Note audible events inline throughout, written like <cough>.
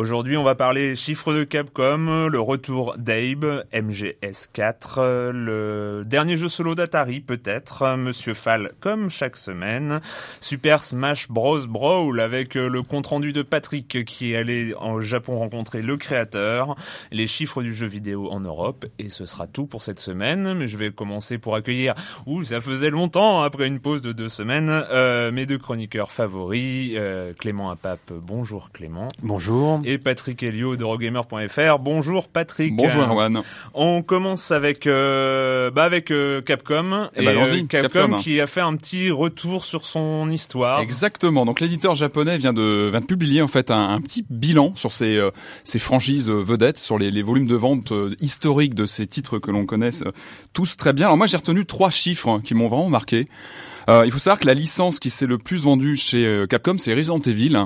Aujourd'hui, on va parler chiffres de Capcom, le retour d'Abe, MGS4, le dernier jeu solo d'Atari peut-être, Monsieur Fall comme chaque semaine, Super Smash Bros Brawl avec le compte-rendu de Patrick qui est allé au Japon rencontrer le créateur, les chiffres du jeu vidéo en Europe et ce sera tout pour cette semaine. Mais je vais commencer pour accueillir, ouh ça faisait longtemps après une pause de deux semaines, euh, mes deux chroniqueurs favoris, euh, Clément Apap, bonjour Clément. Bonjour. Patrick Helio de Rogamer.fr. Bonjour Patrick. Bonjour Erwan. On commence avec euh, bah avec euh, Capcom Eh ben, allons-y, euh, Capcom, Capcom. qui a fait un petit retour sur son histoire. Exactement. Donc l'éditeur japonais vient de vient de publier en fait un, un petit bilan sur ses euh, ses franchises euh, vedettes, sur les, les volumes de vente euh, historiques de ces titres que l'on connaisse tous très bien. Alors moi j'ai retenu trois chiffres hein, qui m'ont vraiment marqué. Euh, il faut savoir que la licence qui s'est le plus vendue chez euh, Capcom, c'est Resident Evil.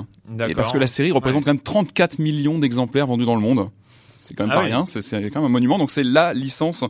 Et parce que la série représente Ouais. quand même 34 millions d'exemplaires vendus dans le monde. C'est quand même Ah pas oui. rien, c'est c'est quand même un monument. Donc c'est la licence,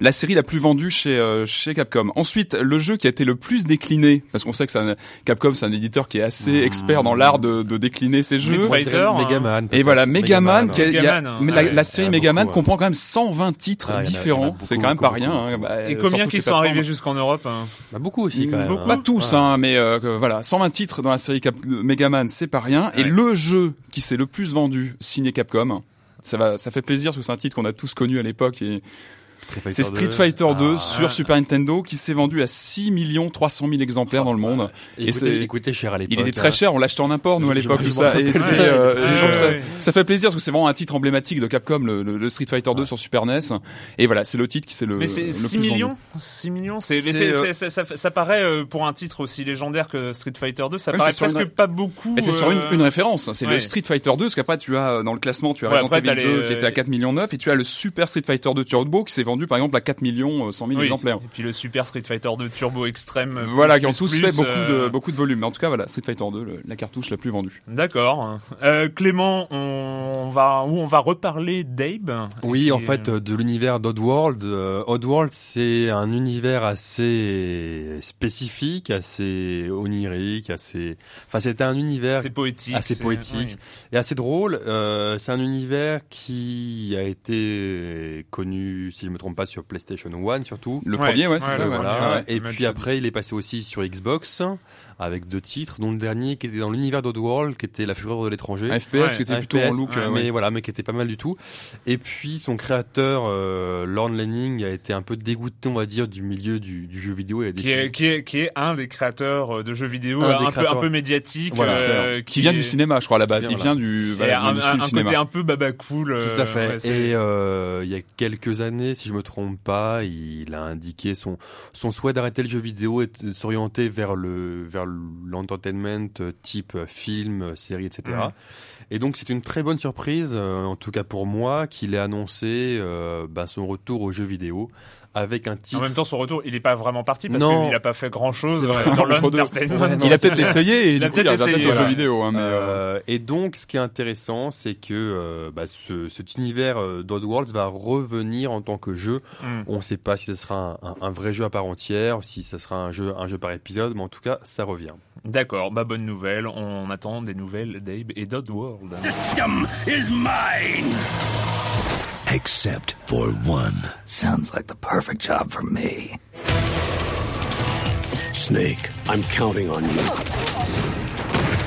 la série la plus vendue chez euh, chez Capcom. Ensuite, le jeu qui a été le plus décliné, parce qu'on sait que c'est un- Capcom, c'est un éditeur qui est assez expert dans l'art de, de décliner ses jeux. Fighter, hein. Megaman. Et voilà, Megaman, y a- Megaman, hein. mais Ah la, ouais. la série Megaman beaucoup, comprend quand même 120 titres Ah, différents. C'est quand même beaucoup, pas rien. hein, bah, Et combien qui sont arrivés jusqu'en Europe hein? Bah, beaucoup aussi quand même. Beaucoup. Pas tous, Ouais. hein, mais euh, voilà, 120 titres dans la série Cap Megaman, c'est pas rien. Et le jeu qui s'est le plus vendu signé Capcom, ça va, ça fait plaisir parce que c'est un titre qu'on a tous connu à l'époque et c'est Street 2. Fighter 2 Ah. sur Super Nintendo qui s'est vendu à 6 300 000 exemplaires dans le monde. Et Et il c'est- coûtait, cher à l'époque. Il était très hein. cher, on l'achetait en import nous à l'époque tout ça. Et c'est, euh, ça, fait plaisir parce que c'est vraiment un titre emblématique de Capcom, le, le- le Street Fighter 2 sur Super NES. Et voilà, c'est le titre qui s'est le. Mais c'est le 6 plus vendu. millions 6 millions c'est, C'est, c'est- euh, c'est- ça, ça paraît euh, pour un titre aussi légendaire que Street Fighter 2 ça paraît c'est sur presque une- pas beaucoup Mais c'est sur une, euh, une référence. C'est ouais. le Street Fighter 2, parce qu'après tu as dans le classement, tu as Ouais, Resident après, t'as Evil 2 les- qui était à 4 millions 9 et tu as le Super Street Fighter 2 Turbo qui s'est vendu par exemple à 4 millions euh, 100 000 oui. exemplaires. Et puis le Super Street Fighter 2 Turbo Extrême. euh, Voilà, plus, qui ont tous plus, fait beaucoup euh, de beaucoup de volume. Mais en tout cas, voilà, Street Fighter 2, le- la cartouche la plus vendue. D'accord. Euh, Clément, on va où on va reparler d'Abe. Oui, en fait, euh, de l'univers d'Oddworld. Euh, Oddworld, c'est un univers assez spécifique, assez onirique, assez. Enfin, c'était un univers c'est poétique. assez c'est- poétique. oui. et assez drôle. Euh, c'est un univers qui a été connu, si je me trompe pas, sur PlayStation 1 surtout. Le Ouais, premier, ouais, ouais, c'est ça. le ouais. Voilà. premier, ouais, et puis après, il est passé aussi sur Xbox avec deux titres, dont le dernier qui était dans l'univers d'Oddworld, qui était La Fureur de l'étranger. Un FPS Ouais, qui était Un plutôt en FPS, look. ouais, euh, mais ouais. voilà, mais qui était pas mal du tout. Et puis son créateur, euh, Lorne Lanning, a été un peu dégoûté, on va dire, du milieu du, du jeu vidéo. Et a Qui est, qui, est, qui est un des créateurs euh, de jeux vidéo, Un un, des peu, un peu médiatique, Voilà. euh, Qui vient est- du cinéma, je crois à la base. Il vient, vient du voilà, un, du un cinéma. côté un peu baba cool. Tout euh, à fait. et euh, il y a quelques années, si si je me trompe pas, il a indiqué son son souhait d'arrêter le jeu vidéo et de s'orienter vers le vers l'entertainment type film, série, etc. Et donc c'est une très bonne surprise, en tout cas pour moi, qu'il ait annoncé bah, son retour au jeu vidéo avec un titre. En même temps, son retour, il n'est pas vraiment parti parce qu'il n'a pas fait grand chose dans l'entertainment. il a peut-être essayé et il a peut-être au jeu vidéo. Hein, euh, et donc, ce qui est intéressant, c'est que euh, bah, ce, cet univers euh, d'Oddworlds va revenir en tant que jeu. Hmm. On ne sait pas si ce sera un, un, vrai jeu à part entière, si ce sera un jeu, un jeu par épisode, mais en tout cas, ça revient. D'accord, bah bonne nouvelle. On attend des nouvelles d'Abe et d'Oddworld. System is mine. Except for one. Sounds like the perfect job for me. Snake, I'm counting on you.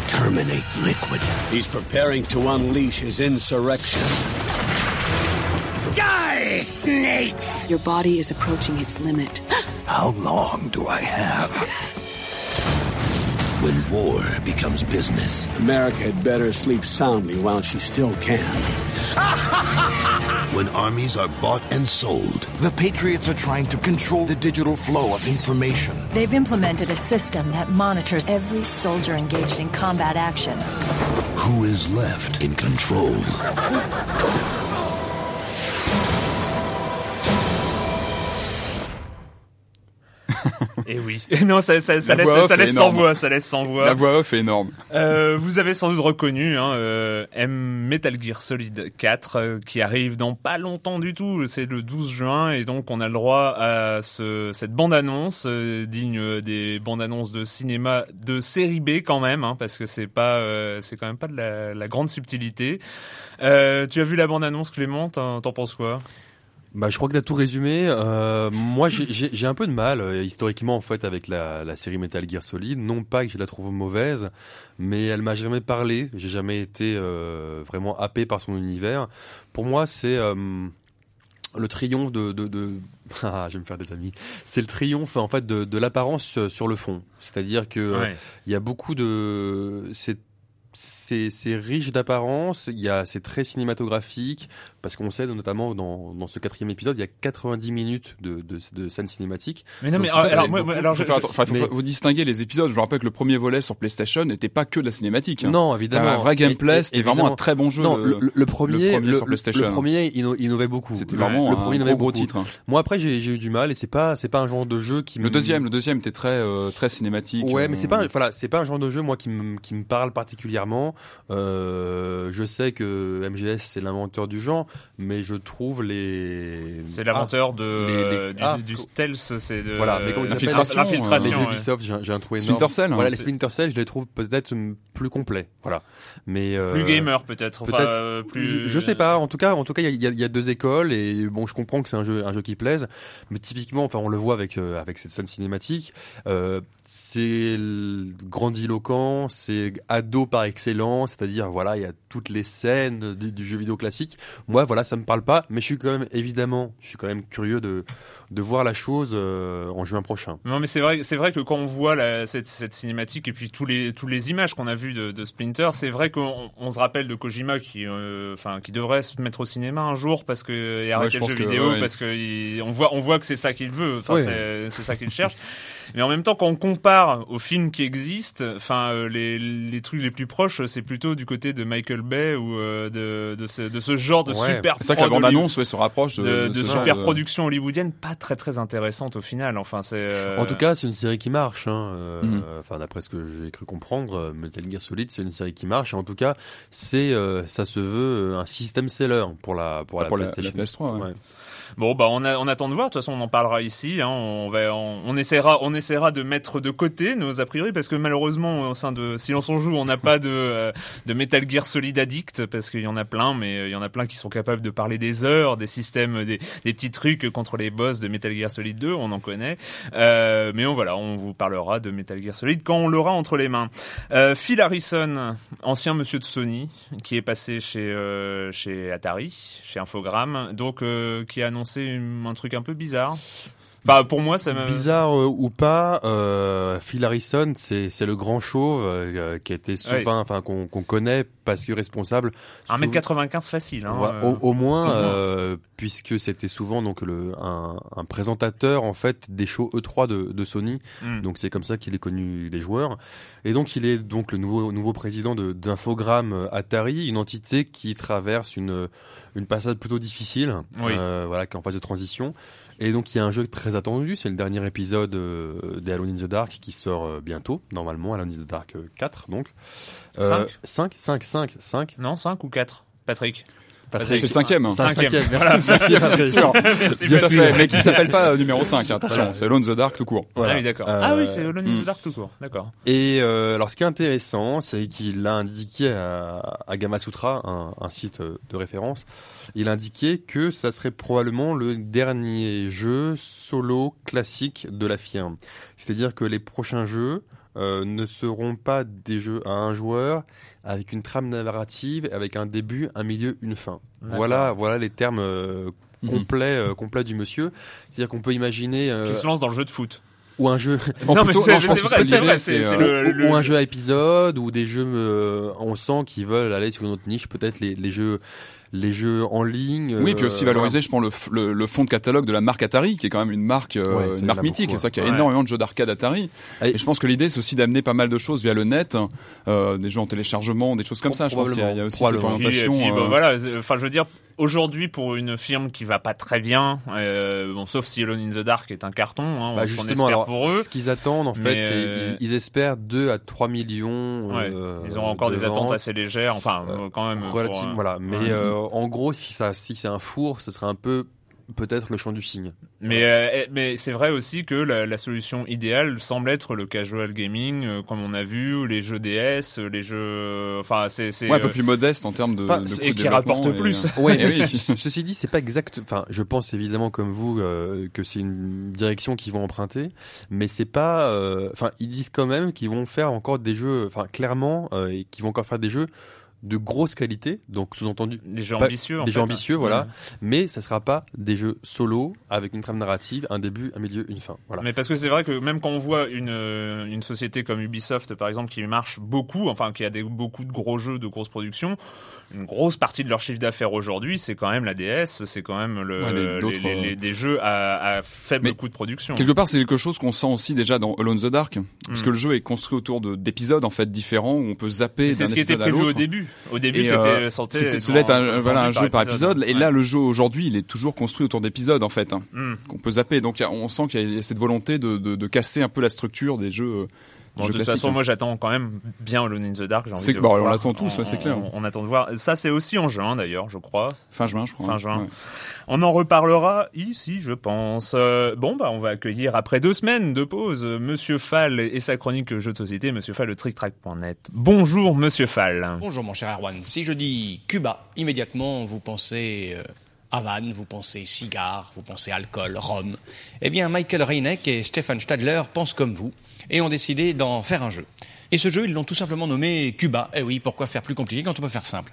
Terminate Liquid. He's preparing to unleash his insurrection. Die, Snake! Your body is approaching its limit. How long do I have? When war becomes business, America had better sleep soundly while she still can. <laughs> when armies are bought and sold, the Patriots are trying to control the digital flow of information. They've implemented a system that monitors every soldier engaged in combat action. Who is left in control? Et eh oui. <laughs> non, ça, ça, ça laisse, ça laisse sans voix, ça laisse sans voix. La voix off est énorme. Euh, vous avez sans doute reconnu hein, euh, M Metal Gear Solid 4 euh, qui arrive dans pas longtemps du tout. C'est le 12 juin et donc on a le droit à ce, cette bande annonce euh, digne des bandes annonces de cinéma de série B quand même, hein, parce que c'est pas, euh, c'est quand même pas de la, la grande subtilité. tu as vu la bande annonce, Clément T'en penses quoi? Bah, je crois que tu as tout résumé. Euh, moi, j'ai un peu de mal, euh, historiquement, en fait, avec la, la, série Metal Gear Solid. Non pas que je la trouve mauvaise, mais elle m'a jamais parlé. J'ai jamais été euh, vraiment happé par son univers. Pour moi, c'est euh, le triomphe de, de, de... <laughs> ah, je vais me faire des amis. C'est le triomphe en fait de, de l'apparence sur le fond. C'est-à-dire que il ouais. y a beaucoup de, c'est c'est riche d'apparence, il y a c'est très cinématographique parce qu'on sait notamment dans, dans ce quatrième épisode il y a 90 minutes de, de, de scènes cinématiques. Mais non mais alors, alors, moi, alors je, faut, mais... vous distinguer les épisodes. Je vous rappelle que le premier volet sur PlayStation n'était pas que de la cinématique. Hein. Non évidemment. Un vrai gameplay, c'était vraiment un très bon jeu. Non le, le, premier, le premier sur PlayStation. Le premier innovait beaucoup. C'était vraiment le premier un gros, gros titre. Hein. Moi après j'ai eu du mal et c'est pas c'est pas un genre de jeu qui. Le deuxième le deuxième était très euh, très cinématique. Ouais mais c'est pas voilà c'est pas un genre de jeu moi qui me qui me parle particulièrement. Euh, je sais que MGS c'est l'inventeur du genre, mais je trouve les. C'est l'inventeur ah, de les, les... Du, ah, du, stealth, c'est de. Voilà, mais comment l'infiltration. Les jeux Ubisoft, j'ai, j'ai un trou énorme. Splinter Cell. Voilà, hein, les Splinter Cell, je les trouve peut-être plus complets. Voilà, mais euh, plus gamer peut-être. Enfin, peut-être plus. Je sais pas. En tout cas, en tout cas, il y a, y a, deux écoles et bon, je comprends que c'est un jeu, un jeu qui plaise, mais typiquement, enfin, on le voit avec euh, avec cette scène cinématique. C'est grandiloquent, c'est ado par excellence, c'est-à-dire voilà, il y a toutes les scènes du, du, jeu vidéo classique. Moi, voilà, ça me parle pas, mais je suis quand même évidemment, je suis quand même curieux de de voir la chose euh, en juin prochain. Non, mais c'est vrai, c'est vrai que quand on voit la, cette, cette cinématique et puis tous les tous les images qu'on a vues de, de Splinter, c'est vrai qu'on on se rappelle de Kojima qui, euh, enfin, qui devrait se mettre au cinéma un jour parce que et arrêter ouais, le jeu que, vidéo ouais. parce que il, on voit on voit que c'est ça qu'il veut, enfin, Ouais. c'est c'est ça qu'il cherche. <laughs> Mais en même temps, quand on compare aux films qui existent, enfin euh, les, les trucs les plus proches, c'est plutôt du côté de Michael Bay ou euh, de, de, ce, de ce genre de Ouais. super C'est ça que la bande annonce ouais, se rapproche de, de, de super production hollywoodienne, pas très très intéressante au final. Enfin, c'est euh, En tout cas, c'est une série qui marche. Hein. euh, Mhm. Enfin, d'après ce que j'ai cru comprendre, euh, Metal Gear Solid, c'est une série qui marche. Et en tout cas, c'est, euh, ça se veut un système seller pour la pour, Ah, la, pour la- PlayStation. la PS3, ouais. Bon, bah on, a, on attend de voir. De toute façon, on en parlera ici. Hein. On, va, on, on essaiera, on essaiera de mettre de côté nos a priori parce que malheureusement, au sein de Silence on joue, on n'a pas de, euh, de Metal Gear Solid Addict parce qu'il y en a plein, mais euh, il y en a plein qui sont capables de parler des heures, des systèmes, des, des petits trucs contre les boss de Metal Gear Solid 2. On en connaît. Euh, mais on, voilà, on vous parlera de Metal Gear Solid quand on l'aura entre les mains. Euh, Phil Harrison, ancien monsieur de Sony, qui est passé chez, euh, chez Atari, chez Infogrames, donc qui a annoncé une- un truc un peu bizarre. Enfin, pour moi, me... Bizarre euh, ou pas, euh, Phil Harrison, c'est c'est le grand chauve euh, qui a été souvent, enfin qu'on qu'on connaît parce que responsable. 1m95 facile. Hein, Ouais, euh. au, au moins, euh, puisque c'était souvent donc le un, un présentateur en fait des shows E3 de, de Sony. Mm. Donc c'est comme ça qu'il est connu des joueurs. Et donc il est donc le nouveau nouveau président de d'Infogrames Atari, une entité qui traverse une une passade plutôt difficile, Oui. euh, voilà, qui est en phase de transition. Et donc il y a un jeu très attendu, c'est le dernier épisode euh, des Alone in the Dark qui sort euh, bientôt, normalement Alone in the Dark euh, 4 donc. Cinq. 5 5 5 5 Non, 5 ou 4 Patrick? C'est le cinquième. hein. Cinquième. Cinquième, Voilà, merci, cinquième, Patrick. bien sûr. Merci, Bien fait, mais qui s'appelle pas euh, numéro 5, hein, attention, c'est Alone in the Dark tout court. Voilà. Ah oui, d'accord. Euh, Ah oui, c'est Alone in the Dark tout court. D'accord. Et euh, alors, ce qui est intéressant, c'est qu'il a indiqué à, à Gamasutra, un, un site euh, de référence, il a indiqué que ça serait probablement le dernier jeu solo classique de la firme. C'est-à-dire que les prochains jeux euh, ne seront pas des jeux à un joueur avec une trame narrative, avec un début, un milieu, une fin. Voilà, voilà les termes euh, Mhm. complets, euh, complets du monsieur. C'est-à-dire qu'on peut imaginer euh, Qui se lance dans le jeu de foot. ou un jeu Non, mais plutôt- c'est- non, je pense c'est que vrai, c'est c'est l'idée, vrai, euh, le- ou, le- ou un jeu à épisode ou des jeux euh, on sent qu'ils veulent aller sur une autre niche peut-être les, les jeux les jeux en ligne Oui, euh, puis aussi valoriser, je pense, le, le, le fond de catalogue de la marque Atari, qui est quand même une marque, euh, Ouais, une marque a mythique. C'est ça qu'il y a ouais. énormément de jeux d'arcade Atari. Et- Et je pense que l'idée, c'est aussi d'amener pas mal de choses via le net, euh, des jeux en téléchargement, des choses comme ça. Je pense qu'il y a, il y a aussi cette Probablement. Puis, et orientation. puis, bah, euh, voilà, enfin je veux dire aujourd'hui pour une firme qui va pas très bien, euh, bon sauf si Alone in the Dark est un carton, hein, bah, on justement espère alors pour eux. ce qu'ils attendent en fait euh, ils, ils espèrent 2 à 3 millions Ouais. euh, Ils auront encore de des attentes assez légères, enfin Euh, euh, quand même. relative euh, voilà mais ouais. Euh, en gros si ça si c'est un four ce serait un peu peut-être le champ du cygne Mais euh, mais c'est vrai aussi que la, la solution idéale semble être le casual gaming, euh, comme on a vu, les jeux DS, les jeux, enfin c'est c'est ouais, un peu plus modeste en termes de, de et coût et de qui développement rapporte et, plus. Ouais, eh mais oui. ce- ceci dit, c'est pas exact. Enfin, je pense évidemment comme vous euh, que c'est une direction qu'ils vont emprunter, mais c'est pas. euh, Enfin, ils disent quand même qu'ils vont faire encore des jeux. Enfin, clairement, euh, et qu'ils vont encore faire des jeux de grosse qualité. Donc, sous-entendu, des jeux pas- ambitieux. en des fait. jeux ambitieux, voilà. Ouais. Mais ça sera pas des jeux solo avec une trame narrative, un début, un milieu, une fin. Voilà. Mais parce que c'est vrai que même quand on voit une euh, une société comme Ubisoft par exemple qui marche beaucoup, enfin qui a des beaucoup de gros jeux, de grosses productions, une grosse partie de leur chiffre d'affaires aujourd'hui, c'est quand même la DS, c'est quand même le, Ouais, les- d'autres, les- les- des jeux à, à faible Mais coût de production. Quelque part, c'est quelque chose qu'on sent aussi déjà dans Alone in the Dark, parce Mm. que le jeu est construit autour de- d'épisodes en fait différents où on peut zapper Et d'un C'est ce qui était épisode à prévu au l'autre. début. Au début, c'était euh, santé C'était, être un, voilà, un jeu par épisode. Et Ouais. là, le jeu aujourd'hui, il est toujours construit autour d'épisodes en fait, hein, Hmm. qu'on peut zapper. Donc, on sent qu'il y a cette volonté de, de, de casser un peu la structure des jeux. Bon, de toute façon, moi j'attends quand même bien Alone in the Dark. J'ai envie C'est de que- le bon, on l'attend tous, ouais, c'est clair. On, on attend de voir. Ça, c'est aussi en juin d'ailleurs, je crois. Fin juin, je crois. Fin juin. Ouais. On en reparlera ici, je pense. Euh, bon, bah, on va accueillir après deux semaines de pause euh, Monsieur Fall et sa chronique jeux de société, Monsieur Fall de TrickTrack.net. Bonjour, Monsieur Fall. Bonjour mon cher Erwan. Si je dis Cuba, immédiatement vous pensez euh, Havane, vous pensez cigare, vous pensez alcool, rhum. Eh bien, Michael Reineck et Stefan Stadler pensent comme vous et ont décidé d'en faire un jeu. Et ce jeu, ils l'ont tout simplement nommé Cuba. Eh oui, pourquoi faire plus compliqué quand on peut faire simple?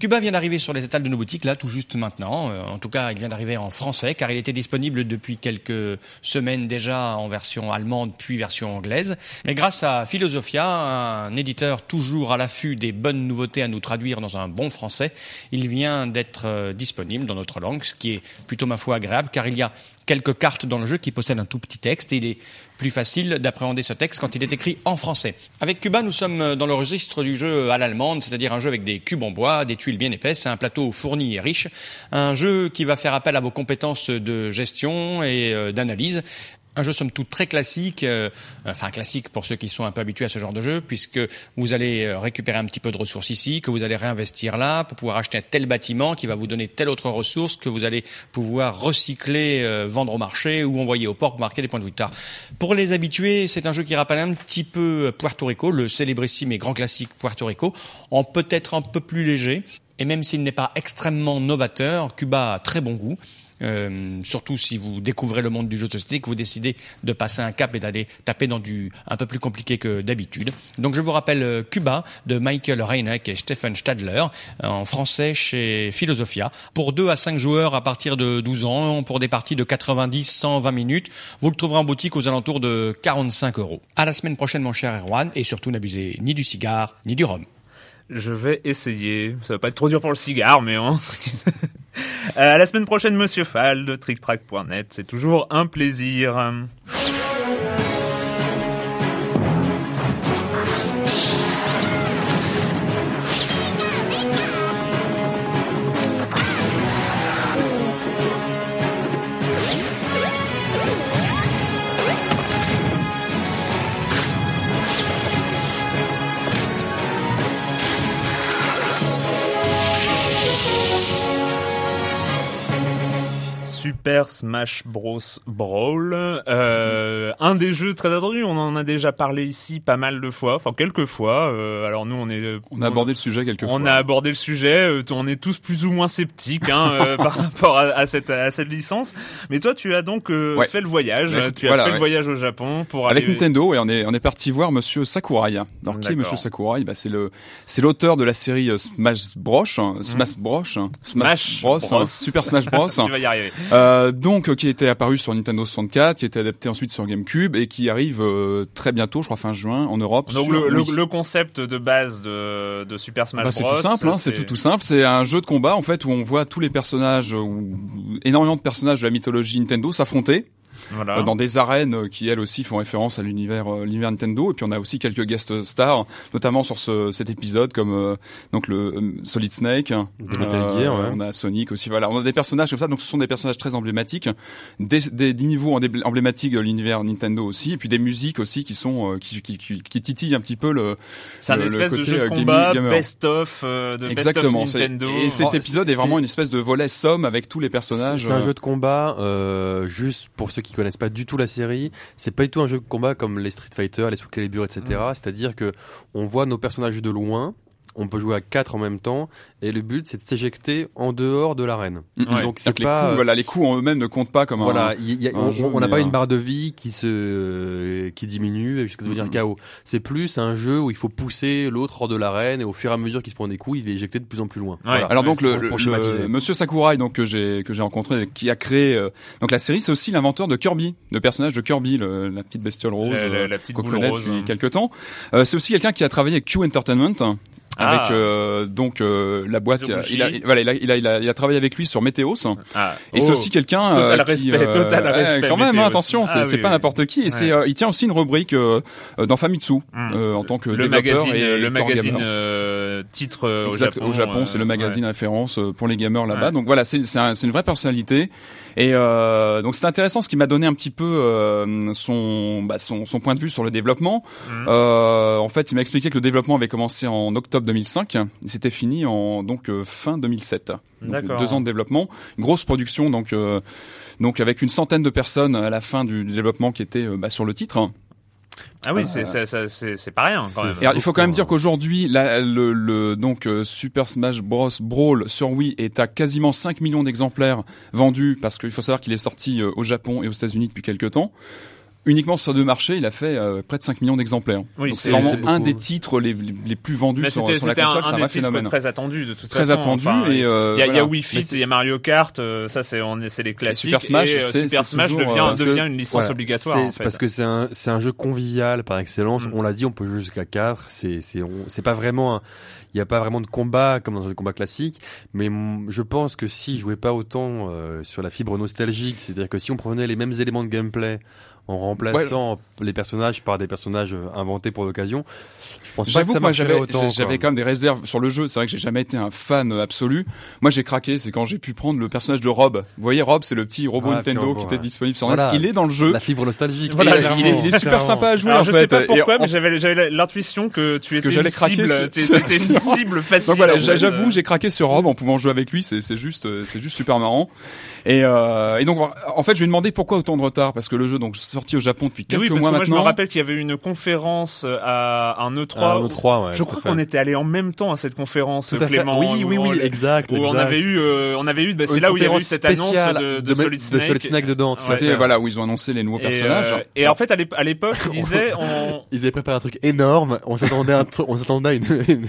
Cuba vient d'arriver sur les étals de nos boutiques, là, tout juste maintenant. Euh, en tout cas, il vient d'arriver en français, car il était disponible depuis quelques semaines déjà en version allemande, puis version anglaise. Mais grâce à Philosophia, un éditeur toujours à l'affût des bonnes nouveautés à nous traduire dans un bon français, il vient d'être euh, disponible dans notre langue, ce qui est plutôt, ma foi, agréable, car il y a quelques cartes dans le jeu qui possèdent un tout petit texte, et il est plus facile d'appréhender ce texte quand il est écrit en français. Avec Cuba, nous sommes dans le registre du jeu à l'allemande, c'est-à-dire un jeu avec des cubes en bois, des tuiles bien épaisses, un plateau fourni et riche, un jeu qui va faire appel à vos compétences de gestion et euh, d'analyse. Un jeu somme toute très classique, euh, enfin classique pour ceux qui sont un peu habitués à ce genre de jeu, puisque vous allez euh, récupérer un petit peu de ressources ici, que vous allez réinvestir là, pour pouvoir acheter un tel bâtiment qui va vous donner telle autre ressource, que vous allez pouvoir recycler, euh, vendre au marché ou envoyer au port pour marquer des points de victoire. Pour les habitués, c'est un jeu qui rappelle un petit peu Puerto Rico, le célébrissime et grand classique Puerto Rico, en peut-être un peu plus léger. Et même s'il n'est pas extrêmement novateur, Cuba a très bon goût. Euh, surtout si vous découvrez le monde du jeu de société, que vous décidez de passer un cap et d'aller taper dans du un peu plus compliqué que d'habitude. Donc je vous rappelle euh, Cuba de Michael Reineck et Stephen Stadler en français chez Philosophia pour 2 à 5 joueurs à partir de 12 ans pour des parties de 90 120 minutes. Vous le trouverez en boutique aux alentours de 45 euros. À la semaine prochaine mon cher Erwan et surtout n'abusez ni du cigare ni du rhum. Je vais essayer. Ça va pas être trop dur pour le cigare, mais hein. <laughs> à la semaine prochaine, Monsieur Fall de TrickTrack.net. C'est toujours un plaisir. Super Smash Bros Brawl, euh, un des jeux très attendus. On en a déjà parlé ici pas mal de fois, enfin quelques fois. Euh, alors nous, on est, on a abordé le sujet quelques fois. On a abordé le sujet. Euh, on est tous plus ou moins sceptiques hein, euh, <laughs> par rapport à, à, cette à cette licence. Mais toi, tu as donc euh, Ouais. fait le voyage. Ouais, tu as fait le voyage au Japon pour Avec aller. Nintendo, et on est on est parti voir Monsieur Sakurai. Alors qui est. Monsieur Sakurai? Bah c'est le c'est l'auteur de la série euh, Smash Bros, hein, Smash Bros, hein, Smash Bros, Bros. hein, Super Smash Bros. <laughs> tu vas y arriver. Euh, donc euh, qui était apparu sur Nintendo 64, qui était adapté ensuite sur GameCube et qui arrive euh, très bientôt, je crois fin juin en Europe. Donc sur le, le, le concept de base de, de Super Smash Bah, c'est Bros. tout simple, hein, c'est tout, tout simple. C'est un jeu de combat en fait où on voit tous les personnages, euh, ou énormément de personnages de la mythologie Nintendo s'affronter. Voilà. euh, dans des arènes euh, qui elles aussi font référence à l'univers euh, l'univers Nintendo et puis on a aussi quelques guest stars notamment sur ce, cet épisode comme euh, donc le euh, Solid Snake euh, Metal Gear, ouais. on a Sonic aussi voilà on a des personnages comme ça donc ce sont des personnages très emblématiques des, des, des niveaux embl- emblématiques de l'univers Nintendo aussi et puis des musiques aussi qui sont euh, qui, qui, qui, qui titillent un petit peu le C'est un espèce de côté, jeu de euh, gaming- combat gamer. best of euh, de Exactement. best of c'est- Nintendo. Et cet épisode c'est- est vraiment une espèce de volet somme avec tous les personnages. C'est un jeu de combat, euh, juste pour ceux qui connaissent pas du tout la série, c'est pas du tout un jeu de combat comme les Street Fighter, les Soul Calibur, etc. Mm. C'est-à-dire que on voit nos personnages de loin, on peut jouer à quatre en même temps, et le but c'est de s'éjecter en dehors de l'arène. Mm, mm. Donc c'est les coups, voilà, les coups en eux-mêmes ne comptent pas comme voilà, un. y a- un on- jeu, on n'a pas euh, une barre de vie qui se qui diminue jusqu'à devenir Mhm. KO. C'est plus un jeu où il faut pousser l'autre hors de l'arène et au fur et à mesure qu'il se prend des coups, il est éjecté de plus en plus loin. Voilà. Alors donc le, Pour- le- pour le- schématiser. Monsieur Sakurai donc que j'ai que j'ai rencontré qui a créé euh, donc la série c'est aussi l'inventeur de Kirby le personnage de Kirby le- la petite bestiole rose La- la- euh, la petite boule rose. depuis quelques temps Euh, c'est aussi quelqu'un qui a travaillé avec Q Entertainment hein, avec Ah. euh, donc euh, la boîte il a, il- voilà il a, il a il a il a travaillé avec lui sur Meteos Ah, et c'est oh. aussi quelqu'un Total euh, qui, respect, euh, total respect, quand même hein, Meteos. attention c'est Ah c'est oui, pas oui. n'importe qui et Ouais. c'est euh, il tient aussi une rubrique euh, dans Famitsu Mm. euh, en tant que le développeur magazine, et le magazine. Euh, titre euh, au Japon. au Japon, euh, c'est le magazine référence euh, pour les gamers là-bas. Ouais. Donc voilà, c'est c'est un- c'est une vraie personnalité. Et euh, donc c'est intéressant, ce qui m'a donné un petit peu euh, son, bah, son son point de vue sur le développement. Mhm. Euh, en fait, il m'a expliqué que le développement avait commencé en octobre 2005, et c'était fini en donc euh, fin 2007. Donc, deux ans de développement, une grosse production donc. euh, donc avec une centaine de personnes à la fin du, du développement qui étaient euh, bah, sur le titre. Ah oui, c'est c'est c'est- pas rien quand même. Alors, il faut quand même dire qu'aujourd'hui, le, le donc euh, Super Smash Bros Brawl sur Wii est à quasiment 5 millions d'exemplaires vendus parce qu'il faut savoir qu'il est sorti euh, au Japon et aux États-Unis depuis quelques temps. Uniquement sur deux marchés, il a fait euh, près de 5 millions d'exemplaires. Oui, Donc c'est- vraiment un beaucoup. des titres les, les, les plus vendus sur, la console, c'est un phénomène. très attendu de toute Très façon. attendu Enfin, et euh, il y a, y a. Wii Fit, il y a Mario Kart, euh, ça c'est on est- c'est les classiques. Super Smash, et, euh, Super Smash toujours, devient euh, que, devient une licence voilà, obligatoire. c'est- en c'est fait. parce que c'est un, c'est un jeu convivial par excellence. Mm. On l'a dit, on peut jouer jusqu'à 4. C'est, c'est, on- c'est pas vraiment un- il n'y a pas vraiment de combat comme dans un combat classique. Mais je pense que si je jouais pas autant euh, sur la fibre nostalgique, c'est-à-dire que si on prenait les mêmes éléments de gameplay en remplaçant les personnages par des personnages euh, inventés pour l'occasion, je pense pas que J'avoue ça que moi j'avais autant. j'avais quoi. quand même des réserves sur le jeu. C'est vrai que j'ai jamais été un fan absolu. Moi j'ai craqué, c'est quand j'ai pu prendre le personnage de Rob. Vous voyez Rob, c'est le petit robot Ah, Nintendo petit robot, qui était disponible sur Voilà. NES. Il est dans le jeu. La fibre nostalgique. Voilà, il, est, il est super sympa à jouer Alors en je fait. sais pas pourquoi, en- mais j'avais j'avais l'intuition que tu étais j'allais une craquer cible, une sur- <laughs> cible facile. Donc voilà, j'avoue, j'ai craqué sur Rob en pouvant jouer avec lui. C'est c'est juste, euh, c'est juste super marrant. Et, euh, et donc en fait, je lui ai demandé pourquoi autant de retard parce que le jeu donc sorti au Japon depuis Mais quelques oui, parce mois que moi je me maintenant. rappelle qu'il y avait eu une conférence euh, à un E3. À un E3, ouais, je crois qu'on était allé en même temps à cette conférence, Tout à fait. Clément. Oui, oui, oui, exact, Où on avait eu, euh, on avait eu, bah, c'est là où il y avait eu cette annonce de, de, de- Solid de Snake. Solid Snake dedans, Ouais. C'était voilà où ils ont annoncé les nouveaux Et, personnages. euh, et en fait, à l'ép- à l'époque, ils disaient, <laughs> on, Ils avaient préparé un truc énorme. On s'attendait à un tru- on s'attendait à une, <laughs> une-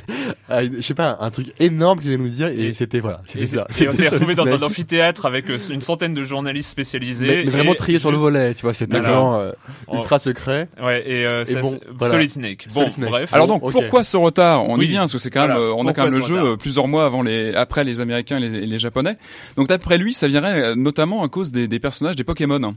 à une- je sais pas, un truc énorme qu'ils allaient nous dire et, Et- c'était voilà, c'était ça. et on s'est retrouvé dans un amphithéâtre avec euh, une centaine de journalistes spécialisés. mais, mais vraiment et trié sur le volet, tu vois, c'était Euh, ultra secret. Ouais, et, euh, Et ça, bon, voilà. Solid Snake. Bon, Solid Snake. bref. Alors donc pourquoi ce retard On Oui. y vient parce que c'est quand même Voilà. euh, on a quand même le jeu retard euh, plusieurs mois avant les après les Américains et les, Japonais. Donc d'après lui, ça viendrait euh, notamment à cause des, des personnages des Pokémon.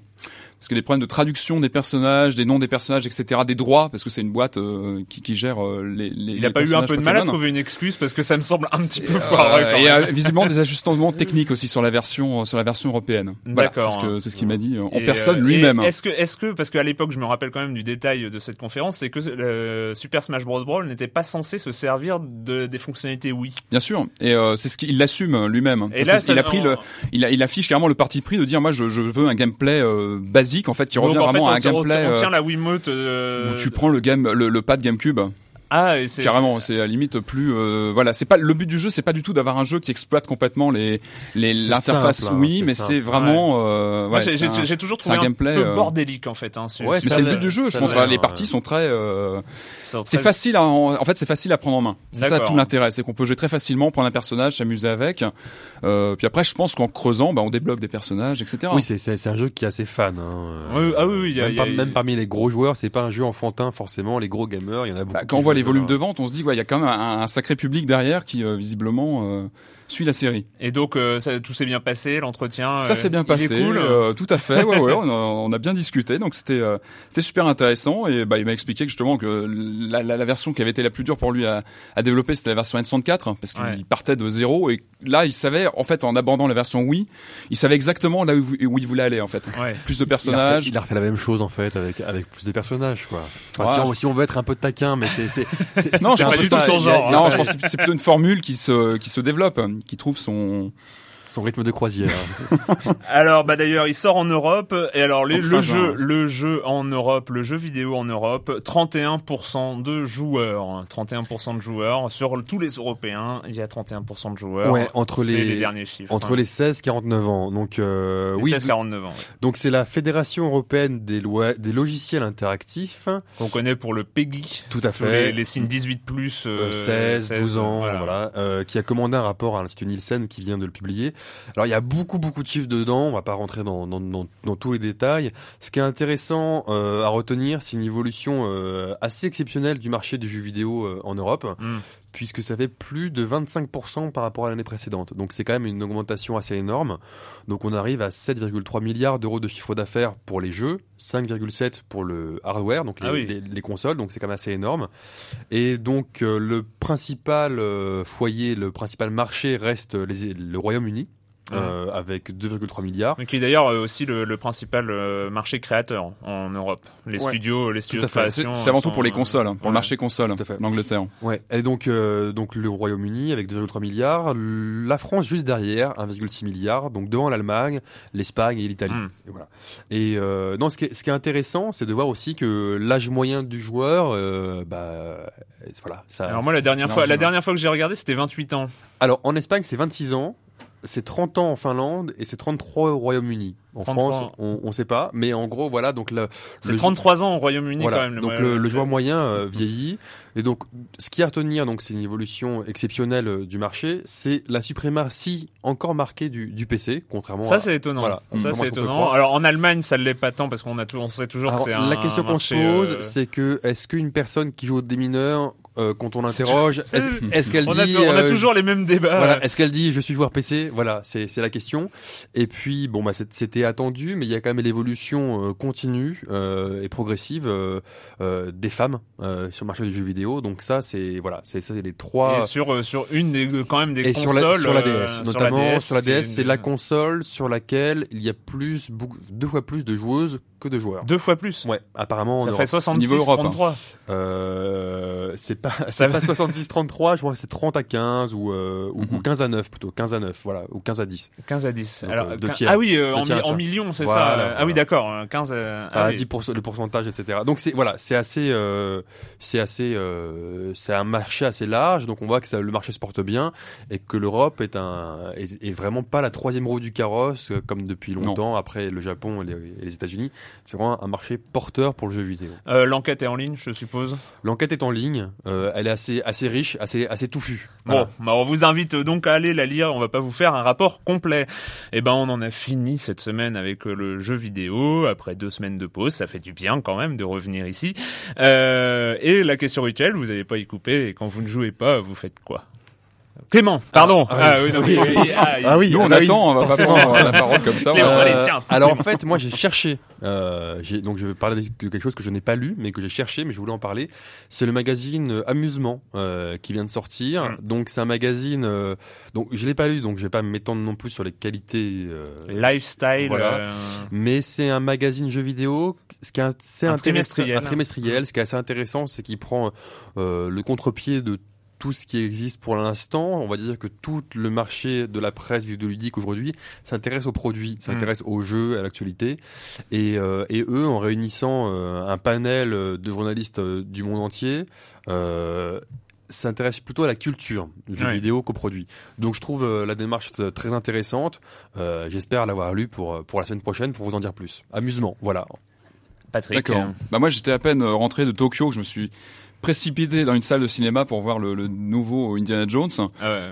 Hein. Parce que des problèmes de traduction des personnages, des noms des personnages, etc., des droits, parce que c'est une boîte euh, qui, qui gère euh, les, les. Il a les pas eu un peu de mal à trouver une excuse parce que ça me semble un petit peu Euh, foireux quand et même. euh, visiblement des <laughs> ajustements techniques aussi sur la version sur la version européenne. Voilà, D'accord. c'est ce que c'est ce qu'il m'a dit en Et, personne lui-même. Est-ce que, est-ce que, parce qu'à l'époque, je me rappelle quand même du détail de cette conférence, c'est que le Super Smash Bros. Brawl n'était pas censé se servir de, des fonctionnalités Wii. Bien sûr, et c'est ce qu'il l'assume lui-même. Il a pris le, il, affiche clairement le parti pris de dire moi je, je veux un gameplay euh, en fait qui Donc, revient en fait, vraiment on, à un on gameplay tient euh, la Wiimote. euh, où tu prends le game le, le pad GameCube Ah, et carrément c'est à la limite plus euh, voilà c'est pas le but du jeu c'est pas du tout d'avoir un jeu qui exploite complètement les l'interface simple, hein, oui c'est mais c'est vraiment euh, ouais, j'ai, c'est j'ai, un- j'ai toujours trouvé un, gameplay peu euh, bordélique en fait. Hein, Ouais, mais c'est le but du jeu, je pense. les hein, parties sont très, c'est facile. À, en fait, c'est facile à prendre en main. C'est ça tout l'intérêt, c'est qu'on peut jouer très facilement, prendre un personnage, s'amuser avec. Puis après, je pense qu'en creusant, bah, on débloque des personnages, etc. Oui, c'est un jeu qui est assez fan. Hein. Oui, ah oui, oui, il y a- même, y a- parmi les gros joueurs, c'est pas un jeu enfantin forcément. Les gros gamers, il y en a beaucoup. Bah, qui quand on voit jouent les à volumes ça. de vente, on se dit, ouais, il y a quand même un, un sacré public derrière qui euh, visiblement euh, suit la série. Et donc, euh, ça, tout s'est bien passé, l'entretien. Ça euh, s'est bien il passé, cool. euh, tout à fait. Ouais, ouais, on a, on a bien discuté, donc c'était euh, c'était super intéressant. Et bah, il m'a expliqué que justement que la, la, la version qui avait été la plus dure pour lui à, à développer, c'était la version N64, hein, parce qu'il Ouais. partait de zéro. Et là, il savait, en fait, en abordant la version Wii, il savait exactement là où, où il voulait aller, en fait. Ouais. Plus de Il a, refait, personnages. il a refait la même chose en fait avec avec plus de personnages quoi. Enfin, Ouais, si, on, c'est- si on veut être un peu taquin, mais c'est c'est c'est- <laughs> Non, c'est je pense son a- genre, Non, je pense que c'est plutôt une formule qui se qui se développe, qui trouve son son rythme de croisière. <laughs> Alors bah d'ailleurs il sort en Europe et alors les- Enfin, le jeu le jeu en Europe le jeu vidéo en Europe 31% de joueurs hein, 31% de joueurs sur tous les Européens il y a 31% de joueurs Ouais, entre les- les derniers chiffres Entre hein. les 16 49 ans. Donc euh, oui, 16 49 ans donc c'est la Fédération européenne des lois des logiciels interactifs. qu'on connaît pour le PEGI Tout à les, fait. les signes 18 plus Euh, 16, 12 ans, voilà, euh, qui a commandé un rapport à l'Institut Nielsen qui vient de le publier. Alors il y a beaucoup beaucoup de chiffres dedans, on va pas rentrer dans, dans, tous les détails. Ce qui est intéressant euh, à retenir, c'est une évolution euh, assez exceptionnelle du marché du jeu vidéo euh, en Europe, Mm. Puisque ça fait plus de 25% par rapport à l'année précédente. Donc c'est quand même une augmentation assez énorme. Donc on arrive à 7,3 milliards d'euros de chiffre d'affaires pour les jeux, 5,7 pour le hardware, donc les, Ah oui. les, les consoles, donc c'est quand même assez énorme. Et donc euh, le principal euh, foyer, le principal marché reste les- le Royaume-Uni. Euh, avec 2,3 milliards. qui est d'ailleurs euh, aussi le, le principal euh, marché créateur en Europe les Ouais. studios les studios de c'est création c'est avant tout pour les consoles, hein, pour ouais. le marché console, Tout à fait. l'Angleterre. Ouais. Et donc, euh, donc le Royaume-Uni avec 2,3 milliards, la France juste derrière, 1,6 milliard, donc devant l'Allemagne, l'Espagne et l'Italie. Mm. Et voilà. Et euh, non, ce qui est, ce qui est intéressant, c'est de voir aussi que l'âge moyen du joueur, euh, bah, voilà. Ça, alors moi la dernière fois la dernière fois que j'ai regardé c'était 28 ans Alors en Espagne, c'est 26 ans. C'est 30 ans en Finlande et c'est 33 au Royaume-Uni. En 33. France, on, on sait pas, mais en gros, voilà. Donc le, c'est le- 33 ans au Royaume-Uni Voilà. quand même donc le, le joueur moyen euh, vieillit et donc ce qui est à retenir donc c'est une évolution exceptionnelle euh, du marché, c'est la suprématie encore marquée du, du PC contrairement Ça c'est étonnant. Voilà, ça c'est étonnant. Alors en Allemagne ça l'est pas tant parce qu'on a tout, on sait toujours Alors, que c'est un la question qu'on se pose, euh, c'est que est-ce qu'une personne qui joue des mineurs euh, quand on l'interroge, est-ce est-ce qu'elle on, a, dit on a euh, toujours les mêmes débats. Voilà, est-ce qu'elle dit je suis joueur PC Voilà, c'est c'est la question. Et puis bon bah c'était attendu, mais il y a quand même l'évolution euh, continue euh, et progressive euh, euh, des femmes euh, sur le marché du jeu vidéo. Donc ça c'est voilà, c'est ça c'est les trois. Et sur euh, sur une des quand même des Et sur consoles la, sur la euh, DS, notamment sur la est DS, c'est une- la console sur laquelle il y a plus, deux fois plus de joueuses que de joueurs. Deux fois plus. Ouais, apparemment. Ça en fait Europe. 66 Niveau Europe, 33. Euh, c'est pas, c'est pas 66-33, je crois que c'est 30 à 15 ou, euh, ou, ou 15 à 9 plutôt, 15 à 9, voilà, ou 15 à 10. 15 à 10. Donc, Alors, euh, deux tiers. Ah oui, euh, Deux en, tiers, mi- en millions, c'est Voilà, ça. voilà. Ah oui, d'accord. euh, 15. euh, ah à oui. 10%, le pourcentage, etc. Donc c'est voilà, c'est assez, euh, c'est assez, euh, c'est un marché assez large. Donc on voit que ça, le marché se porte bien et que l'Europe est un, est, est vraiment pas la troisième roue du carrosse comme depuis longtemps après le Japon et les, et les États-Unis. C'est vraiment un marché porteur pour le jeu vidéo. Euh, L'enquête est en ligne, je suppose. L'enquête est en ligne, euh, elle est assez, assez riche, assez, assez touffue. Bon, bah, on vous invite donc à aller la lire. On va pas vous faire un rapport complet. Eh ben, on en a fini cette semaine avec le jeu vidéo. Après deux semaines de pause, ça fait du bien quand même de revenir ici. Euh, et la question rituelle, vous n'allez pas y couper. Et quand vous ne jouez pas, vous faites quoi? Clément, pardon. Ah, oui. non, Oui, oui, oui. ah, Ah oui, Nous, on ah attend, on va pas prendre la parole comme ça. Clément, on va- allez, tiens. alors en fait, moi j'ai cherché. Euh, j'ai- donc je vais parler de quelque chose que je n'ai pas lu, mais que j'ai cherché, mais je voulais en parler. C'est le magazine euh, Amusement euh, qui vient de sortir. Mm. Donc c'est un magazine. euh, donc je l'ai pas lu, donc je vais pas m'étendre non plus sur les qualités. euh, Lifestyle. Voilà. euh, mais c'est un magazine jeu vidéo. Ce qui est assez Un intéressant- trimestriel. un trimestriel. Ce qui est assez intéressant, c'est qu'il prend euh, le contre-pied de tout ce qui existe pour l'instant. On va dire que tout le marché de la presse vidéoludique aujourd'hui s'intéresse aux produits, s'intéresse aux jeux, à l'actualité. Et, euh, et eux, en réunissant euh, un panel de journalistes euh, du monde entier, euh, s'intéressent plutôt à la culture du jeu Ouais. vidéo qu'aux produits. Donc je trouve euh, la démarche très intéressante. Euh, J'espère l'avoir lu pour, pour la semaine prochaine pour vous en dire plus. Amusement, voilà. Patrick. D'accord. euh, Bah moi j'étais à peine rentré de Tokyo, que je me suis précipité dans une salle de cinéma pour voir le, le nouveau Indiana Jones. ah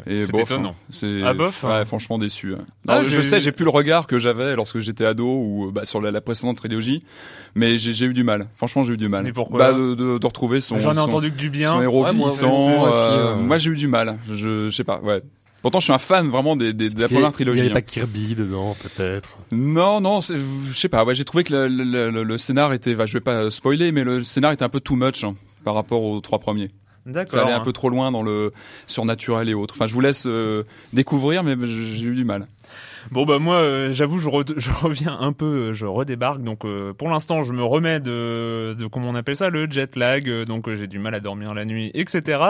ouais, Et c'est bof, étonnant. hein. C'est Ah, bof, ouais, hein. franchement déçu. hein. Ah, Non, je sais, j'ai plus le regard que j'avais lorsque j'étais ado ou bah, sur la, la précédente trilogie, mais j'ai j'ai eu du mal. Franchement, j'ai eu du mal. Mais pourquoi bah, de, de, de retrouver son, J'en ai son- entendu que du bien. son héros Ouais, moi, vieillissant. moi aussi, euh. Moi, j'ai eu du mal. Je, je sais pas. Ouais. Pourtant, je suis un fan vraiment des, des- de la première a- trilogie. Il n'y avait hein. pas Kirby dedans, peut-être. Non, non, je sais pas. Ouais, j'ai trouvé que le, le, le, le scénar était, bah, je vais pas spoiler, mais le scénar était un peu too much hein, par rapport aux trois premiers. D'accord. Ça allait un peu trop loin dans le surnaturel et autres. Enfin, je vous laisse euh, découvrir, mais j'ai eu du mal. Bon bah moi euh, j'avoue je, re- je reviens un peu euh, je redébarque. Donc euh, pour l'instant je me remets de, de comment on appelle ça le jet lag. Euh, donc euh, j'ai du mal à dormir la nuit etc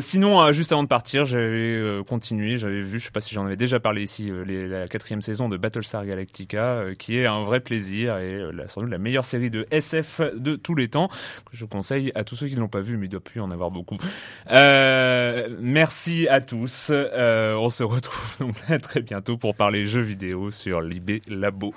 sinon juste avant de partir j'avais continué. J'avais vu je sais pas si j'en avais déjà parlé ici la quatrième saison de Battlestar Galactica qui est un vrai plaisir et la, sans doute la meilleure série de SF de tous les temps que je conseille à tous ceux qui ne l'ont pas vu mais il doit plus en avoir beaucoup. Merci à tous. On se retrouve <laughs> donc très bientôt pour parler jeux vidéo sur Libé Labo.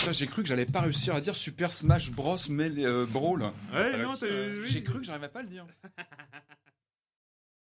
Ça, j'ai cru que j'allais pas réussir à dire Super Smash Bros. mais euh, Brawl. Ouais, non, t'as- J'ai cru que j'arrivais pas à le dire.